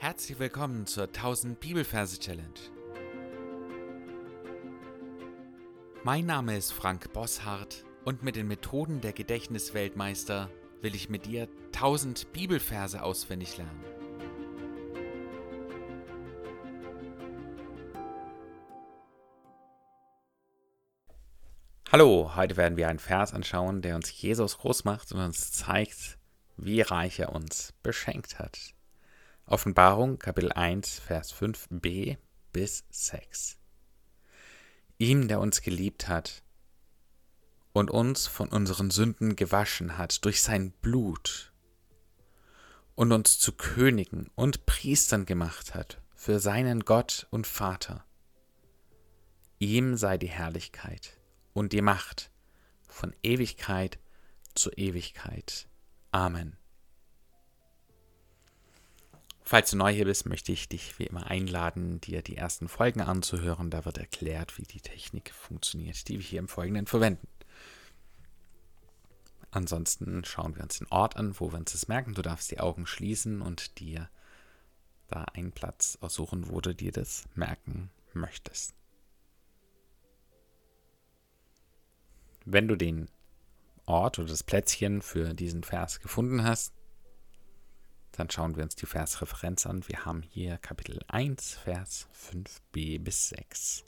Herzlich willkommen zur 1000 Bibelverse Challenge. Mein Name ist Frank Bosshardt und mit den Methoden der Gedächtnisweltmeister will ich mit dir 1000 Bibelverse auswendig lernen. Hallo, heute werden wir einen Vers anschauen, der uns Jesus groß macht und uns zeigt, wie reich er uns beschenkt hat. Offenbarung Kapitel 1, Vers 5b bis 6. Ihm, der uns geliebt hat und uns von unseren Sünden gewaschen hat durch sein Blut und uns zu Königen und Priestern gemacht hat für seinen Gott und Vater. Ihm sei die Herrlichkeit und die Macht von Ewigkeit zu Ewigkeit. Amen. Falls du neu hier bist, möchte ich dich wie immer einladen, dir die ersten Folgen anzuhören. Da wird erklärt, wie die Technik funktioniert, die wir hier im Folgenden verwenden. Ansonsten schauen wir uns den Ort an, wo wir uns das merken. Du darfst die Augen schließen und dir da einen Platz aussuchen, wo du dir das merken möchtest. Wenn du den Ort oder das Plätzchen für diesen Vers gefunden hast, dann schauen wir uns die Versreferenz an. Wir haben hier Kapitel 1, Vers 5b bis 6.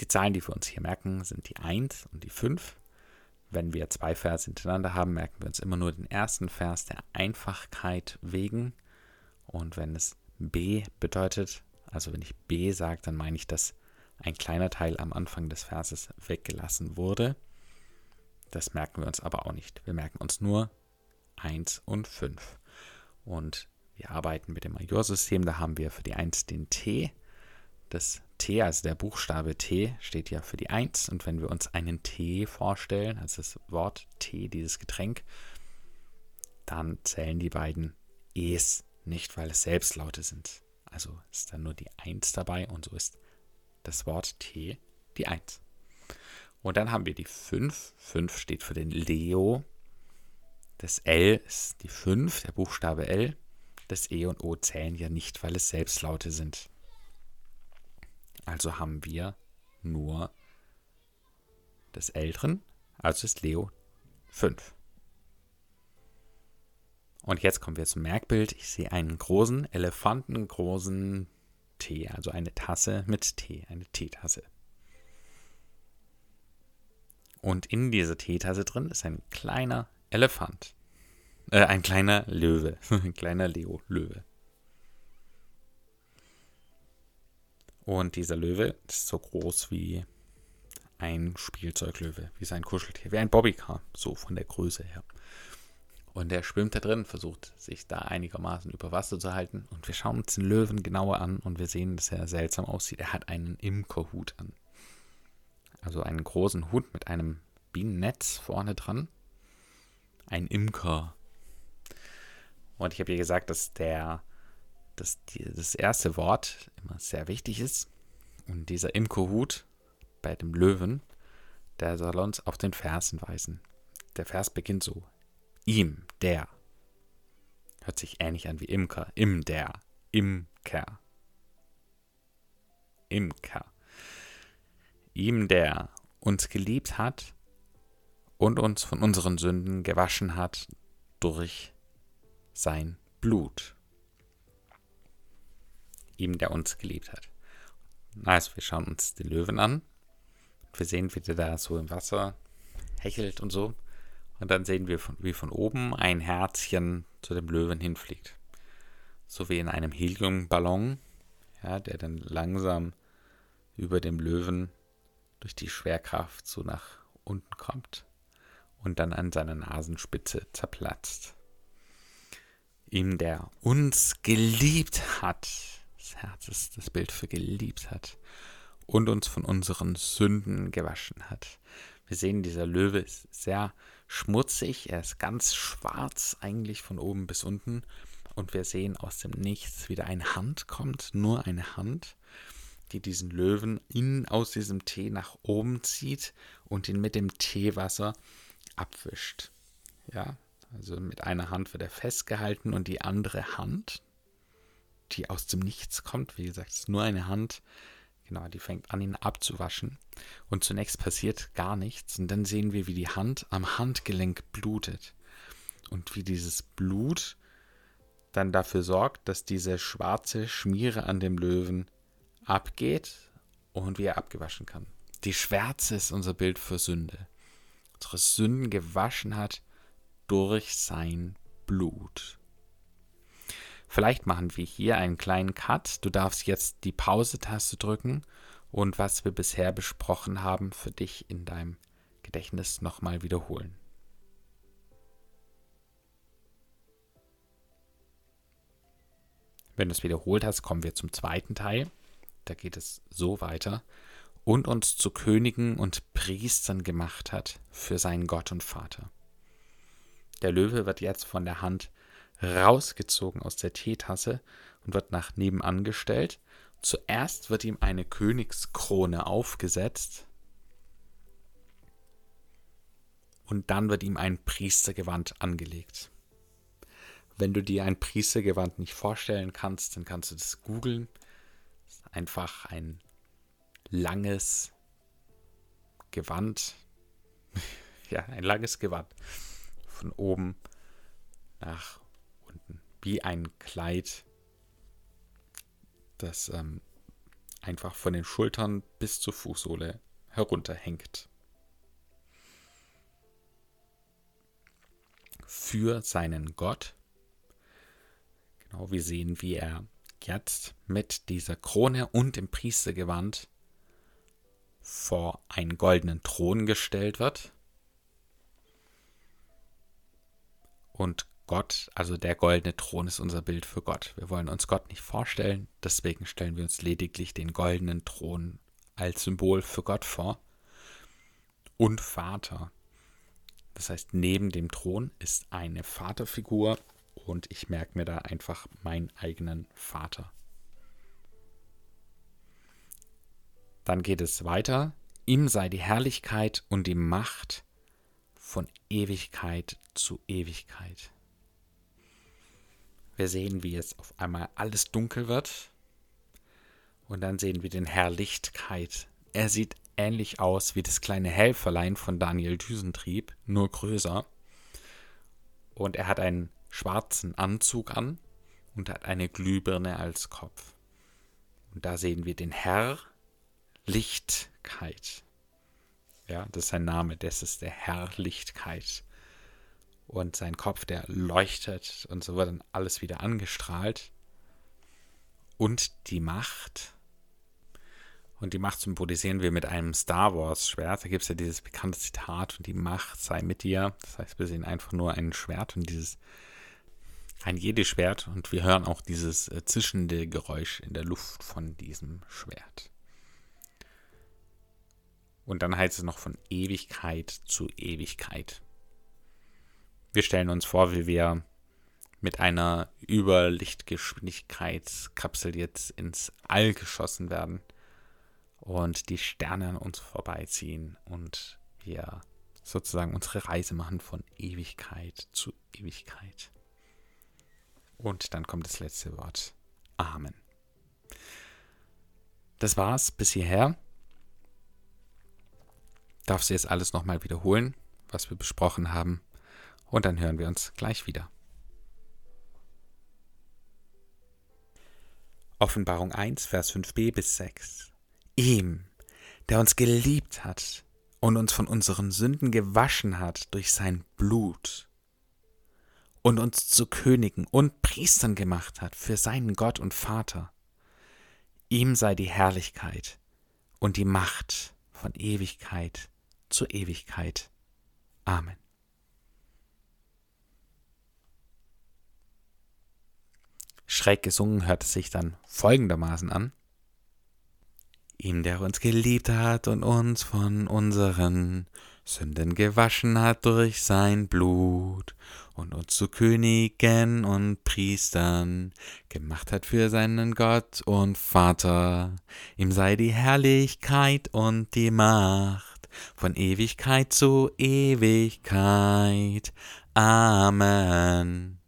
Die Zahlen, die wir uns hier merken, sind die 1 und die 5. Wenn wir zwei Vers hintereinander haben, merken wir uns immer nur den ersten Vers der Einfachkeit wegen. Und wenn es B bedeutet, also wenn ich B sage, dann meine ich, dass ein kleiner Teil am Anfang des Verses weggelassen wurde. Das merken wir uns aber auch nicht. Wir merken uns nur 1 und 5. Und wir arbeiten mit dem Majorsystem. Da haben wir für die 1 den T. Das T, also der Buchstabe T, steht ja für die 1. Und wenn wir uns einen T vorstellen, also das Wort T, dieses Getränk, dann zählen die beiden E's nicht, weil es Selbstlaute sind. Also ist dann nur die 1 dabei und so ist das Wort T die 1. Und dann haben wir die 5. 5 steht für den Leo. Das L ist die 5, der Buchstabe L. Das E und O zählen ja nicht, weil es Selbstlaute sind. Also haben wir nur das L drin, also ist Leo 5. Und jetzt kommen wir zum Merkbild. Ich sehe einen großen, elefantengroßen Tee, also eine Tasse mit Tee, eine Teetasse. Und in dieser Teetasse drin ist ein kleiner Elefant. Äh, ein kleiner Löwe. ein kleiner Leo Löwe. Und dieser Löwe ist so groß wie ein Spielzeuglöwe, wie sein Kuscheltier, wie ein Bobbycar, so von der Größe her. Und er schwimmt da drin, versucht sich da einigermaßen über Wasser zu halten. Und wir schauen uns den Löwen genauer an und wir sehen, dass er seltsam aussieht. Er hat einen Imkerhut an. Also einen großen Hut mit einem Bienennetz vorne dran ein Imker. Und ich habe ja gesagt, dass der, dass die, das erste Wort immer sehr wichtig ist. Und dieser Imkerhut bei dem Löwen, der soll uns auf den Versen weisen. Der Vers beginnt so. Ihm, der. Hört sich ähnlich an wie Imker. Im, der. Imker. Imker. Ihm, der uns geliebt hat und uns von unseren Sünden gewaschen hat durch sein Blut. Ihm, der uns geliebt hat. Also, wir schauen uns den Löwen an. Wir sehen, wie der da so im Wasser hechelt und so. Und dann sehen wir, wie von oben ein Herzchen zu dem Löwen hinfliegt. So wie in einem Heliumballon, ja, der dann langsam über dem Löwen durch die Schwerkraft so nach unten kommt und dann an seiner Nasenspitze zerplatzt. Ihm, der uns geliebt hat, das Herz ist das Bild für geliebt hat, und uns von unseren Sünden gewaschen hat. Wir sehen, dieser Löwe ist sehr schmutzig, er ist ganz schwarz eigentlich von oben bis unten und wir sehen aus dem Nichts wieder eine Hand kommt, nur eine Hand, die diesen Löwen in, aus diesem Tee nach oben zieht und ihn mit dem Teewasser abwischt. Ja, also mit einer Hand wird er festgehalten und die andere Hand, die aus dem Nichts kommt. Wie gesagt, es ist nur eine Hand. Genau, die fängt an, ihn abzuwaschen. Und zunächst passiert gar nichts. Und dann sehen wir, wie die Hand am Handgelenk blutet. Und wie dieses Blut dann dafür sorgt, dass diese schwarze Schmiere an dem Löwen abgeht und wie er abgewaschen kann. Die Schwärze ist unser Bild für Sünde. Unsere Sünden gewaschen hat durch sein Blut. Vielleicht machen wir hier einen kleinen Cut. Du darfst jetzt die Pause-Taste drücken und was wir bisher besprochen haben, für dich in deinem Gedächtnis nochmal wiederholen. Wenn du es wiederholt hast, kommen wir zum zweiten Teil. Da geht es so weiter. Und uns zu Königen und Priestern gemacht hat für seinen Gott und Vater. Der Löwe wird jetzt von der Hand rausgezogen aus der Teetasse und wird nach nebenan gestellt. Zuerst wird ihm eine Königskrone aufgesetzt und dann wird ihm ein Priestergewand angelegt. Wenn du dir ein Priestergewand nicht vorstellen kannst, dann kannst du das googeln. Einfach ein langes Gewand. ja, ein langes Gewand. Von oben nach unten. Wie ein Kleid, das ähm, einfach von den Schultern bis zur Fußsohle herunterhängt. Für seinen Gott. Genau, wir sehen, wie er jetzt mit dieser Krone und dem Priestergewand vor einen goldenen Thron gestellt wird. Und Gott, also der goldene Thron ist unser Bild für Gott. Wir wollen uns Gott nicht vorstellen, deswegen stellen wir uns lediglich den goldenen Thron als Symbol für Gott vor. Und Vater. Das heißt, neben dem Thron ist eine Vaterfigur und ich merke mir da einfach meinen eigenen Vater. Dann geht es weiter. Ihm sei die Herrlichkeit und die Macht von Ewigkeit zu Ewigkeit. Wir sehen, wie es auf einmal alles dunkel wird. Und dann sehen wir den Herr Lichtkeit. Er sieht ähnlich aus wie das kleine Helferlein von Daniel Düsentrieb, nur größer. Und er hat einen schwarzen Anzug an und hat eine Glühbirne als Kopf. Und da sehen wir den Herr Lichtkeit. Ja, das ist sein Name, das ist der Herr Lichtkeit und sein Kopf, der leuchtet und so wird dann alles wieder angestrahlt. Und die Macht. Und die Macht symbolisieren wir mit einem Star Wars Schwert. Da gibt es ja dieses bekannte Zitat und die Macht sei mit dir. Das heißt, wir sehen einfach nur ein Schwert und dieses ein jedes Schwert und wir hören auch dieses äh, zischende Geräusch in der Luft von diesem Schwert. Und dann heißt es noch von Ewigkeit zu Ewigkeit. Wir stellen uns vor, wie wir mit einer Überlichtgeschwindigkeitskapsel jetzt ins All geschossen werden und die Sterne an uns vorbeiziehen und wir sozusagen unsere Reise machen von Ewigkeit zu Ewigkeit. Und dann kommt das letzte Wort. Amen. Das war's bis hierher. Darfst du jetzt alles nochmal wiederholen, was wir besprochen haben? Und dann hören wir uns gleich wieder. Offenbarung 1, Vers 5b bis 6. Ihm, der uns geliebt hat und uns von unseren Sünden gewaschen hat durch sein Blut und uns zu Königen und Priestern gemacht hat für seinen Gott und Vater. Ihm sei die Herrlichkeit und die Macht von Ewigkeit zu Ewigkeit. Amen. Schräg gesungen hört es sich dann folgendermaßen an. Ihm, der uns geliebt hat und uns von unseren Sünden gewaschen hat durch sein Blut und uns zu Königen und Priestern gemacht hat für seinen Gott und Vater. Ihm sei die Herrlichkeit und die Macht von Ewigkeit zu Ewigkeit. Amen.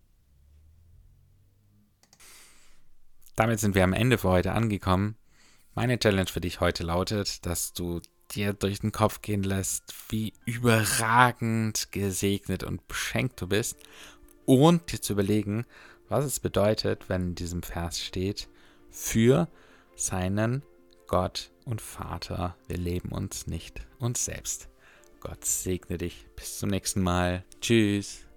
damit sind wir am Ende für heute angekommen. Meine Challenge für dich heute lautet, dass du dir durch den Kopf gehen lässt, wie überragend gesegnet und beschenkt du bist und dir zu überlegen, was es bedeutet, wenn in diesem Vers steht, für seinen Gott und Vater, wir leben uns nicht uns selbst. Gott segne dich. Bis zum nächsten Mal. Tschüss.